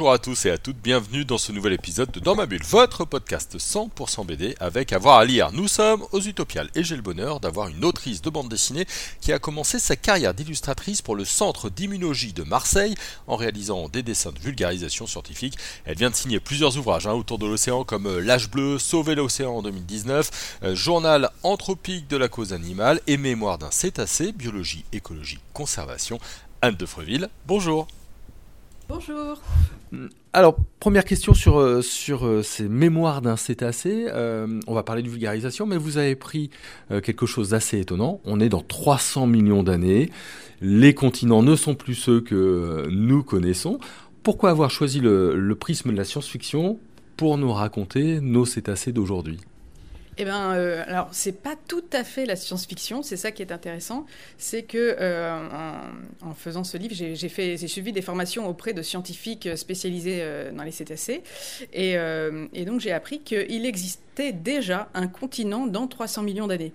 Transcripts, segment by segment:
Bonjour à tous et à toutes, bienvenue dans ce nouvel épisode de Dans ma bulle, votre podcast 100% BD avec avoir à lire. Nous sommes aux Utopiales et j'ai le bonheur d'avoir une autrice de bande dessinée qui a commencé sa carrière d'illustratrice pour le Centre d'immunologie de Marseille en réalisant des dessins de vulgarisation scientifique. Elle vient de signer plusieurs ouvrages hein, autour de l'océan comme euh, L'âge bleu, Sauver l'océan en 2019, euh, Journal anthropique de la cause animale et Mémoire d'un cétacé, biologie, écologie, conservation. Anne de Freville, bonjour. Bonjour. Alors, première question sur, euh, euh, ces mémoires d'un cétacé. Euh, on va parler de vulgarisation, mais vous avez pris quelque chose d'assez étonnant. On est dans 300 millions d'années. Les continents ne sont plus ceux que nous connaissons. Pourquoi avoir choisi le prisme de la science-fiction pour nous raconter nos cétacés d'aujourd'hui? Eh bien, euh, alors c'est pas tout à fait la science-fiction. C'est ça qui est intéressant, c'est que euh, en, faisant ce livre, j'ai suivi des formations auprès de scientifiques spécialisés euh, dans les cétacés, et, donc j'ai appris qu'il existait déjà un continent dans 300 millions d'années.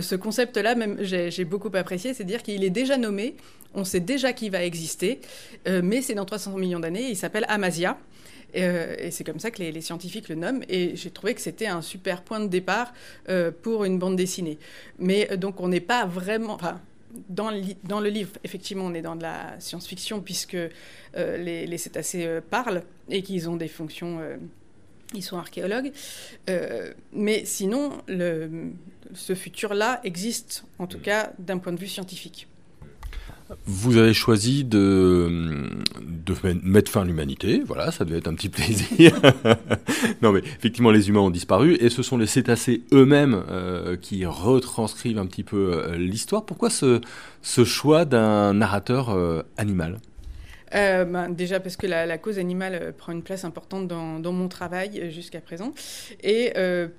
Ce concept-là, même, j'ai beaucoup apprécié, c'est dire qu'il est déjà nommé. On sait déjà qu'il va exister, mais c'est dans 300 millions d'années. Il s'appelle Amasia. Euh, et c'est comme ça que les, scientifiques le nomment. Et j'ai trouvé que c'était un super point de départ euh, pour une bande dessinée. Mais euh, donc on n'est pas vraiment... Enfin, dans le, dans le, livre, effectivement, on est dans de la science-fiction puisque les, les, cétacés parlent et qu'ils ont des fonctions ils sont archéologues. mais sinon, le, ce futur-là existe, en tout cas d'un point de vue scientifique. Vous avez choisi de, de mettre fin à l'humanité, voilà, ça devait être un petit plaisir. non mais effectivement les humains ont disparu et ce sont les cétacés eux-mêmes euh, qui retranscrivent un petit peu euh, l'histoire. Pourquoi ce, ce choix d'un narrateur euh, animal? Euh, ben, déjà parce que la, cause animale euh, prend une place importante dans, mon travail euh, jusqu'à présent. Et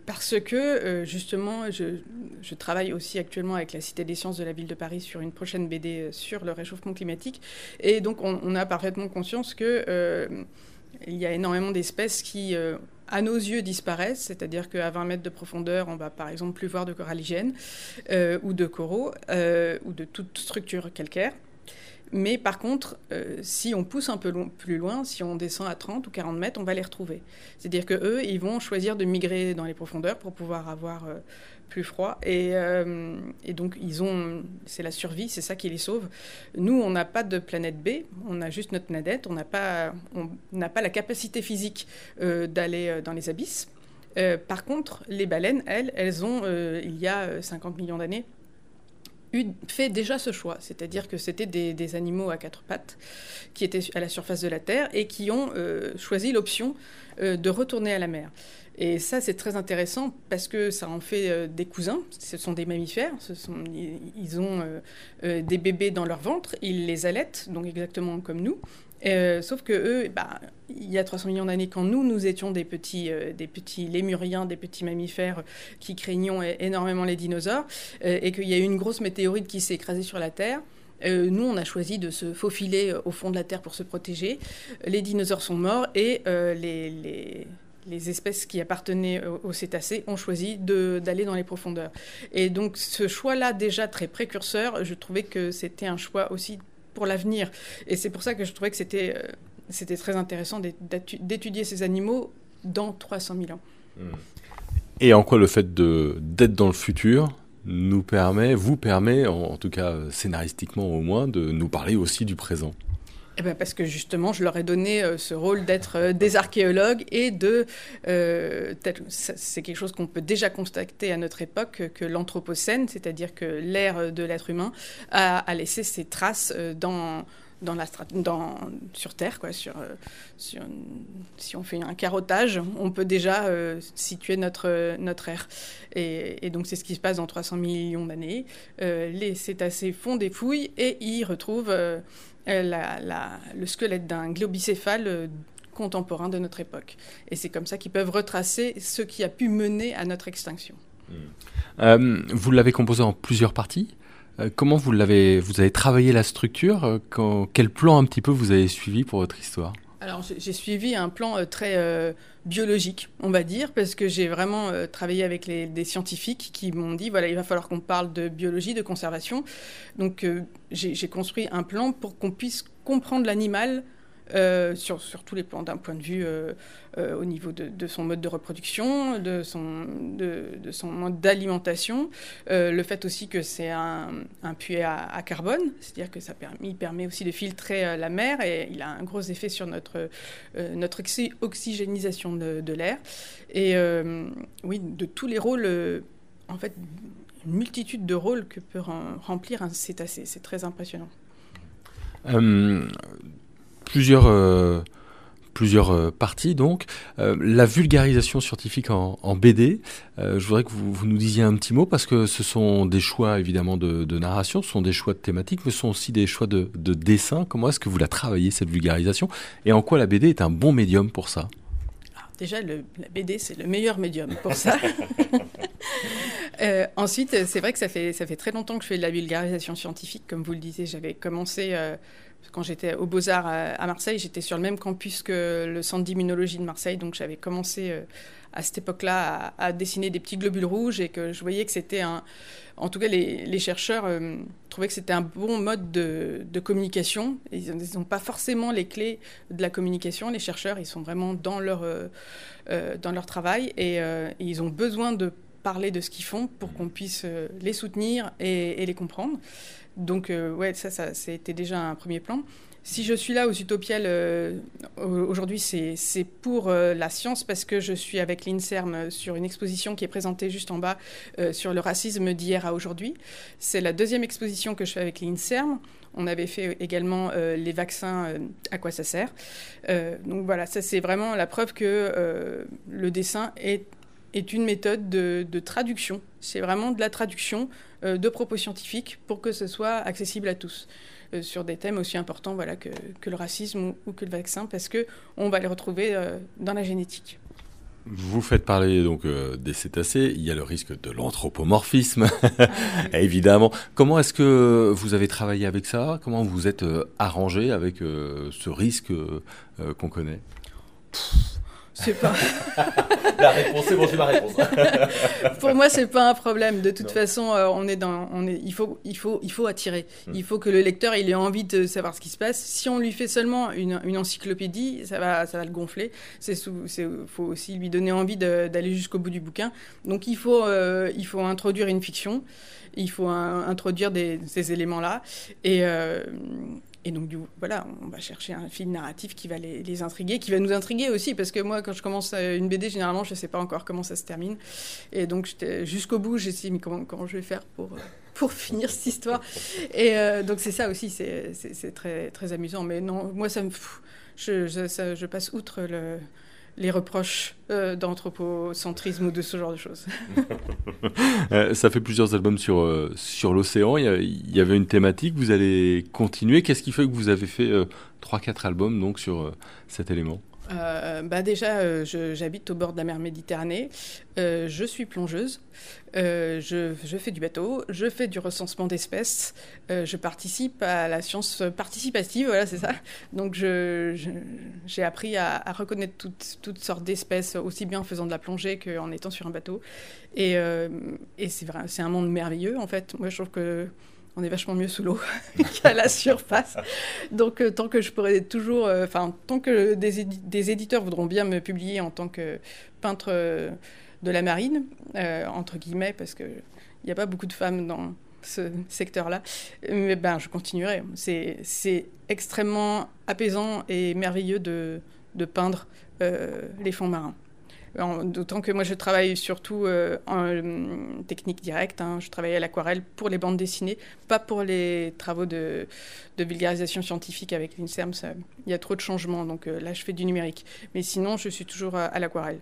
parce que, justement, je, travaille aussi actuellement avec la Cité des sciences de la ville de Paris sur une prochaine BD sur le réchauffement climatique. Et donc, on, a parfaitement conscience que... il y a énormément d'espèces qui, à nos yeux, disparaissent, c'est-à-dire qu'à 20 mètres de profondeur, on va par exemple plus voir de coralligènes ou de coraux ou de toute structure calcaire. Mais par contre, euh, si on pousse un peu plus loin, si on descend à 30 ou 40 mètres, on va les retrouver. C'est-à-dire qu'eux, ils vont choisir de migrer dans les profondeurs pour pouvoir avoir euh, plus froid. Euh, et, donc, ils ont, c'est la survie, c'est ça qui les sauve. Nous, on n'a pas de planète B, on a juste notre planète, on n'a pas, on n'a pas la capacité physique d'aller dans les abysses. par contre, les baleines, elles, elles ont, il y a 50 millions d'années, fait déjà ce choix, c'est-à-dire que c'était des, animaux à quatre pattes qui étaient à la surface de la Terre et qui ont euh, choisi l'option euh, de retourner à la mer. Et ça, c'est très intéressant parce que ça en fait euh, des cousins. Ce sont des mammifères. Ils ont des bébés dans leur ventre. Ils les allaitent, donc exactement comme nous. Euh, sauf que eux, bah, il y a 300 millions d'années, quand nous, nous étions des petits, euh, des petits lémuriens, des petits mammifères qui craignions énormément les dinosaures, euh, et qu'il y a eu une grosse météorite qui s'est écrasée sur la Terre, nous, on a choisi de se faufiler au fond de la Terre pour se protéger. Les dinosaures sont morts et les, les, les, espèces qui appartenaient aux cétacés ont choisi d'aller dans les profondeurs. Et donc, ce choix-là, déjà très précurseur, je trouvais que c'était un choix aussi l'avenir. Et c'est pour ça que je trouvais que c'était euh, c'était très intéressant d'étudier ces animaux dans 300 000 ans. Hmm. Et en quoi le fait d'être dans le futur nous permet, vous permet, en, tout cas scénaristiquement au moins, de nous parler aussi du présent? Eh ben parce que justement, je leur ai donné euh, ce rôle d'être euh, des archéologues et de... c'est quelque chose qu'on peut déjà constater à notre époque, que l'Anthropocène, c'est-à-dire que l'ère de l'être humain, a, laissé ses traces dans dans la sur Terre, quoi, sur, si on fait un carottage, on peut déjà situer notre, notre. Et, donc c'est ce qui se passe dans 300 millions d'années. les cétacés font des fouilles et ils retrouvent euh, le squelette d'un globicéphale euh, contemporain de notre époque. Et c'est comme ça qu'ils peuvent retracer ce qui a pu mener à notre extinction. Hmm. Euh, vous l'avez composé en plusieurs parties? Comment vous l'avez, vous avez travaillé la structure Quel plan un petit peu vous avez suivi pour votre histoire? Alors j'ai suivi un plan très biologique, on va dire, parce que j'ai vraiment travaillé avec des scientifiques qui m'ont dit, voilà, il va falloir qu'on parle de biologie, de conservation. Donc j'ai construit un plan pour qu'on puisse comprendre l'animal euh, sur, sur, tous les plans, d'un point de vue euh, euh, au niveau de, son mode de reproduction, de son, de, son mode d'alimentation, le fait aussi que c'est un, un, puits à, carbone, c'est-à-dire que ça permet, il permet aussi de filtrer la mer et il a un gros effet sur notre, notre oxygénisation de, l'air. Et oui, de tous les rôles, en fait, une multitude de rôles que peut remplir un cétacé, c'est très impressionnant plusieurs, euh, plusieurs euh, parties donc. Euh, la vulgarisation scientifique en, BD, je voudrais que vous, nous disiez un petit mot parce que ce sont des choix évidemment de, narration, ce sont des choix de thématiques, mais ce sont aussi des choix de, dessin. Comment est-ce que vous la travaillez cette vulgarisation? Et en quoi la BD est un bon médium pour ça? Déjà, la BD, c'est le meilleur médium pour ça. ensuite, c'est vrai que ça fait, ça fait très longtemps que je fais de la vulgarisation scientifique. Comme vous le disiez, j'avais commencé quand j'étais au Beaux-Arts à, Marseille, j'étais sur le même campus que le centre d'immunologie de Marseille, donc j'avais commencé euh, à cette époque-là à, dessiner des petits globules rouges et que je voyais que c'était un. En tout cas, les, chercheurs euh, trouvaient que c'était un bon mode de, communication. Ils n'ont pas forcément les clés de la communication. Les chercheurs, ils sont vraiment dans leur, euh, dans leur travail et, ils ont besoin de parler de ce qu'ils font pour qu'on puisse les soutenir et, les comprendre. Donc, euh, ouais, ça, ça c'était déjà un premier plan. Si je suis là aux Utopiales euh, aujourd'hui, c'est pour euh, la science parce que je suis avec l'INSERM sur une exposition qui est présentée juste en bas sur le racisme d'hier à aujourd'hui. C'est la deuxième exposition que je fais avec l'INSERM. On avait fait également les vaccins, à quoi ça sert. donc voilà, ça c'est vraiment la preuve que le dessin est, est une méthode de, de traduction. C'est vraiment de la traduction euh, de propos scientifiques pour que ce soit accessible à tous euh, sur des thèmes aussi importants voilà, que, le racisme ou, que le vaccin, parce qu'on va les retrouver euh, dans la génétique. Vous faites parler donc des cétacés, il y a le risque de l'anthropomorphisme, ah évidemment. Comment est-ce que vous avez travaillé avec ça? Comment vous êtes arrangé avec ce risque qu'on connaît? C'est pas. La réponse, c'est bon, c'est ma réponse. Pour moi, c'est pas un problème. De toute façon, euh, on est dans, on est, il faut, il faut, il faut attirer. Hmm. Il faut que le lecteur, il ait envie de savoir ce qui se passe. Si on lui fait seulement une, une encyclopédie, ça va, ça va le gonfler. C'est, faut aussi lui donner envie d'aller jusqu'au bout du bouquin. Donc, il faut, euh, il faut introduire une fiction. Il faut introduire des, ces éléments-là. Et, euh, et donc, du, voilà, on va chercher un fil narratif qui va les, intriguer, qui va nous intriguer aussi, parce que moi, quand je commence une BD, généralement, je ne sais pas encore comment ça se termine. Et donc, jusqu'au bout, j'ai dit, mais comment, je vais faire pour, pour finir cette histoire? Et euh, donc, c'est ça aussi, c'est très, très amusant. Mais non, moi, ça me. Je passe outre le, les reproches euh, d'anthropocentrisme ou de ce genre de choses. Euh, ça fait plusieurs albums sur, euh, sur l'océan. Il, y avait une thématique. Vous allez continuer. Qu'est-ce qui fait que vous avez fait 3-4 albums donc, sur cet élément? Euh, bah déjà, euh, j'habite au bord de la mer Méditerranée. Euh, je suis plongeuse. Je, fais du bateau. Je fais du recensement d'espèces. je participe à la science participative. Voilà, c'est ça. Donc, j'ai appris à, reconnaître toutes, sortes d'espèces, aussi bien en faisant de la plongée qu'en étant sur un bateau. Et c'est un monde merveilleux, en fait. Moi, je trouve que on est vachement mieux sous l'eau qu'à la surface. Donc, euh, tant que je pourrais toujours, euh, enfin, tant que des, éditeurs voudront bien me publier en tant que peintre euh, de la marine, entre guillemets, parce qu'il n'y a pas beaucoup de femmes dans ce secteur-là, mais ben, je continuerai. C'est extrêmement apaisant et merveilleux de, de peindre les fonds marins. D'autant que moi, je travaille surtout euh, en euh, technique directe. Hein. Je travaille à l'aquarelle pour les bandes dessinées, pas pour les travaux de, vulgarisation scientifique avec l'INSERM. Il y a trop de changements, donc euh, là, je fais du numérique. Mais sinon, je suis toujours à, l'aquarelle.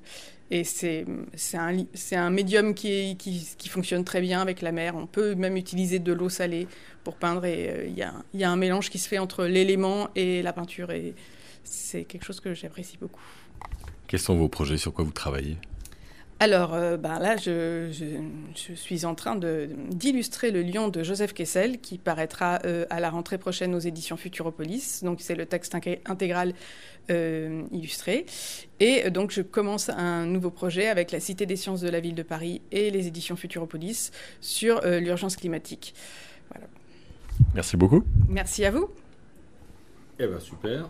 Et c'est un, médium qui, fonctionne très bien avec la mer. On peut même utiliser de l'eau salée pour peindre. Et il y a un mélange qui se fait entre l'élément et la peinture. Et c'est quelque chose que j'apprécie beaucoup. Quels sont vos projets? Sur quoi vous travaillez? Alors, euh, ben là, je, suis en train d'illustrer le lion de Joseph Kessel, qui paraîtra euh, à la rentrée prochaine aux éditions Futuropolis. Donc, c'est le texte intégral euh, illustré. Et donc, je commence un nouveau projet avec la Cité des sciences de la ville de Paris et les éditions Futuropolis sur l'urgence climatique. Voilà. Merci beaucoup. Merci à vous. Eh bien, super.